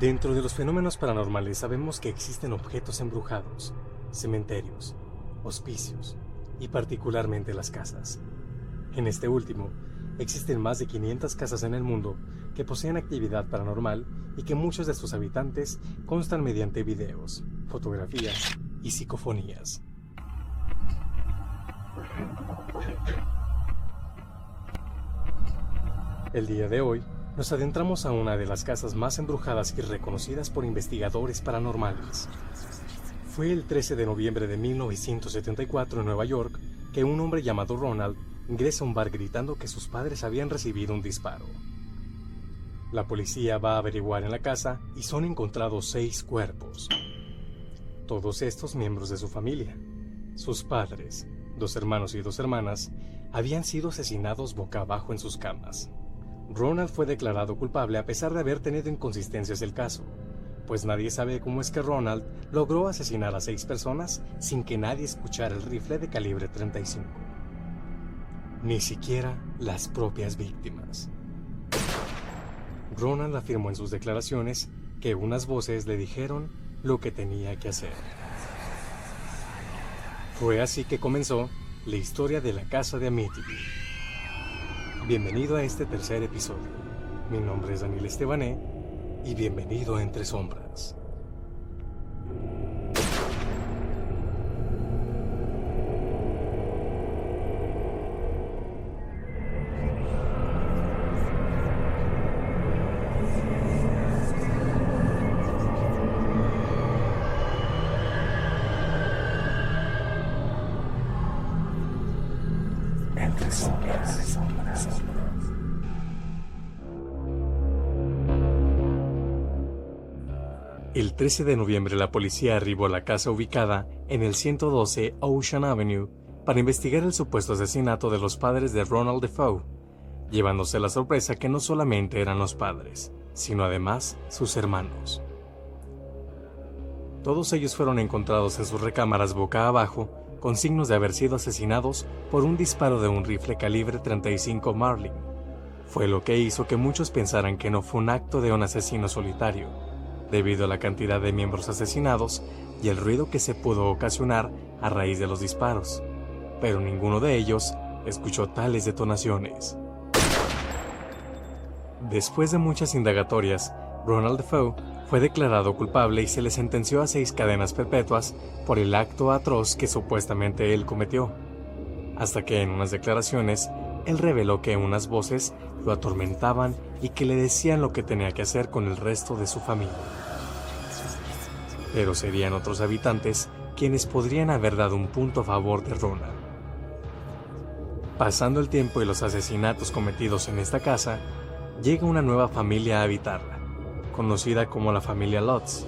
Dentro de los fenómenos paranormales sabemos que existen objetos embrujados, cementerios, hospicios y particularmente las casas. En este último, existen más de 500 casas en el mundo que poseen actividad paranormal y que muchos de sus habitantes constan mediante videos, fotografías y psicofonías. El día de hoy nos adentramos a una de las casas más embrujadas y reconocidas por investigadores paranormales. Fue el 13 de noviembre de 1974 en Nueva York que un hombre llamado Ronald ingresa a un bar gritando que sus padres habían recibido un disparo. La policía va a averiguar en la casa y son encontrados seis cuerpos. Todos estos miembros de su familia. Sus padres, dos hermanos y dos hermanas, habían sido asesinados boca abajo en sus camas. Ronald fue declarado culpable a pesar de haber tenido inconsistencias el caso, pues nadie sabe cómo es que Ronald logró asesinar a seis personas sin que nadie escuchara el rifle de calibre 35. Ni siquiera las propias víctimas. Ronald afirmó en sus declaraciones que unas voces le dijeron lo que tenía que hacer. Fue así que comenzó la historia de la casa de Amityville. Bienvenido a este tercer episodio. Mi nombre es Daniel Estebané y bienvenido a Entre Sombras. El 13 de noviembre la policía arribó a la casa ubicada en el 112 Ocean Avenue para investigar el supuesto asesinato de los padres de Ronald Defoe, llevándose la sorpresa que no solamente eran los padres, sino además sus hermanos. Todos ellos fueron encontrados en sus recámaras boca abajo con signos de haber sido asesinados por un disparo de un rifle calibre 35 Marlin. Fue lo que hizo que muchos pensaran que no fue un acto de un asesino solitario, debido a la cantidad de miembros asesinados y el ruido que se pudo ocasionar a raíz de los disparos, pero ninguno de ellos escuchó tales detonaciones. Después de muchas indagatorias, Ronald Defoe fue declarado culpable y se le sentenció a seis cadenas perpetuas por el acto atroz que supuestamente él cometió, hasta que en unas declaraciones él reveló que unas voces lo atormentaban y que le decían lo que tenía que hacer con el resto de su familia. Pero serían otros habitantes quienes podrían haber dado un punto a favor de Ronald. Pasando el tiempo y los asesinatos cometidos en esta casa, llega una nueva familia a habitarla, conocida como la familia Lutz,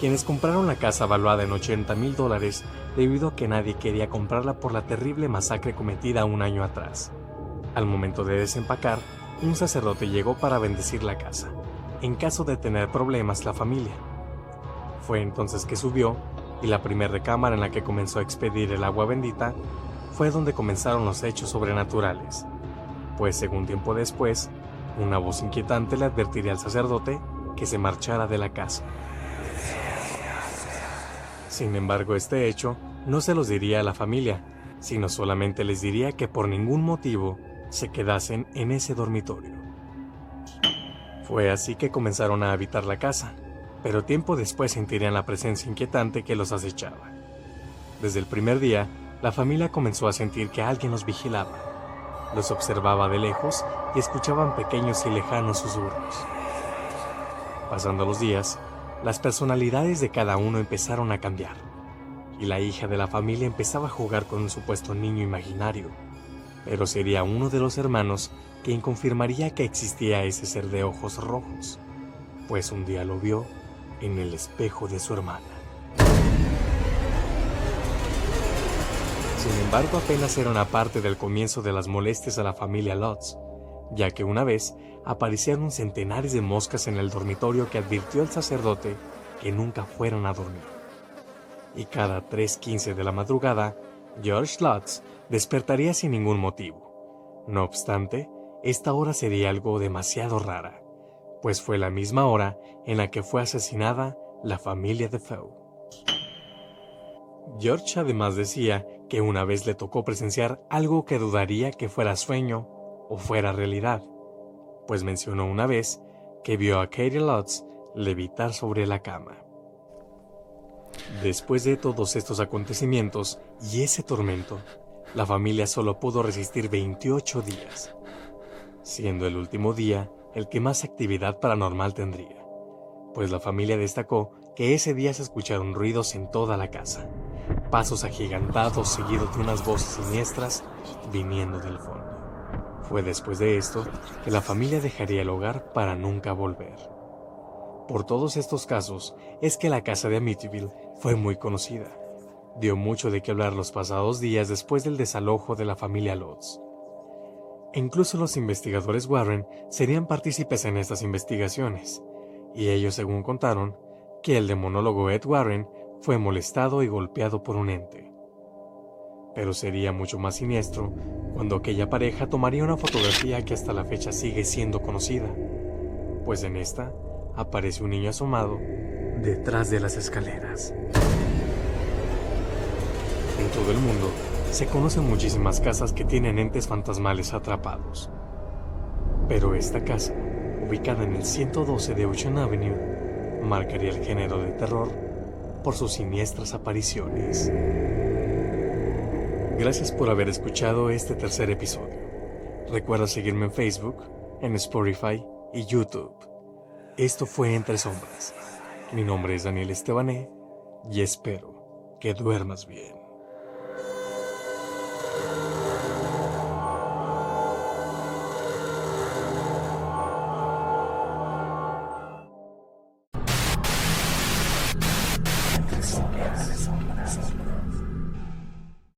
quienes compraron la casa valuada en 80 mil dólares debido a que nadie quería comprarla por la terrible masacre cometida un año atrás. Al momento de desempacar, un sacerdote llegó para bendecir la casa, en caso de tener problemas la familia. Fue entonces que subió y la primera recámara en la que comenzó a expedir el agua bendita fue donde comenzaron los hechos sobrenaturales, pues según tiempo después, una voz inquietante le advertiría al sacerdote que se marchara de la casa. Sin embargo, este hecho no se los diría a la familia, sino solamente les diría que por ningún motivo se quedasen en ese dormitorio. Fue así que comenzaron a habitar la casa, pero tiempo después sentirían la presencia inquietante que los acechaba. Desde el primer día, la familia comenzó a sentir que alguien los vigilaba. Los observaba de lejos y escuchaban pequeños y lejanos susurros. Pasando los días, las personalidades de cada uno empezaron a cambiar, y la hija de la familia empezaba a jugar con un supuesto niño imaginario pero sería uno de los hermanos quien confirmaría que existía ese ser de ojos rojos, pues un día lo vio en el espejo de su hermana. Sin embargo, apenas era una parte del comienzo de las molestias a la familia Lutz, ya que una vez aparecieron centenares de moscas en el dormitorio que advirtió el sacerdote que nunca fueron a dormir. Y cada 3.15 de la madrugada, George Lutz despertaría sin ningún motivo. No obstante, esta hora sería algo demasiado rara, pues fue la misma hora en la que fue asesinada la familia de Feu. George además decía que una vez le tocó presenciar algo que dudaría que fuera sueño o fuera realidad, pues mencionó una vez que vio a Katie Lutz levitar sobre la cama. Después de todos estos acontecimientos y ese tormento, la familia solo pudo resistir 28 días, siendo el último día el que más actividad paranormal tendría, pues la familia destacó que ese día se escucharon ruidos en toda la casa, pasos agigantados seguidos de unas voces siniestras viniendo del fondo. Fue después de esto que la familia dejaría el hogar para nunca volver. Por todos estos casos es que la casa de Amityville fue muy conocida. Dio mucho de qué hablar los pasados días después del desalojo de la familia Lutz. Incluso los investigadores Warren serían partícipes en estas investigaciones, y ellos según contaron que el demonólogo Ed Warren fue molestado y golpeado por un ente. Pero sería mucho más siniestro cuando aquella pareja tomaría una fotografía que hasta la fecha sigue siendo conocida, pues en esta aparece un niño asomado detrás de las escaleras. En todo el mundo se conocen muchísimas casas que tienen entes fantasmales atrapados. Pero esta casa, ubicada en el 112 de Ocean Avenue, marcaría el género de terror por sus siniestras apariciones. Gracias por haber escuchado este tercer episodio. Recuerda seguirme en Facebook, en Spotify y YouTube. Esto fue Entre Sombras. Mi nombre es Daniel Estebané y espero que duermas bien.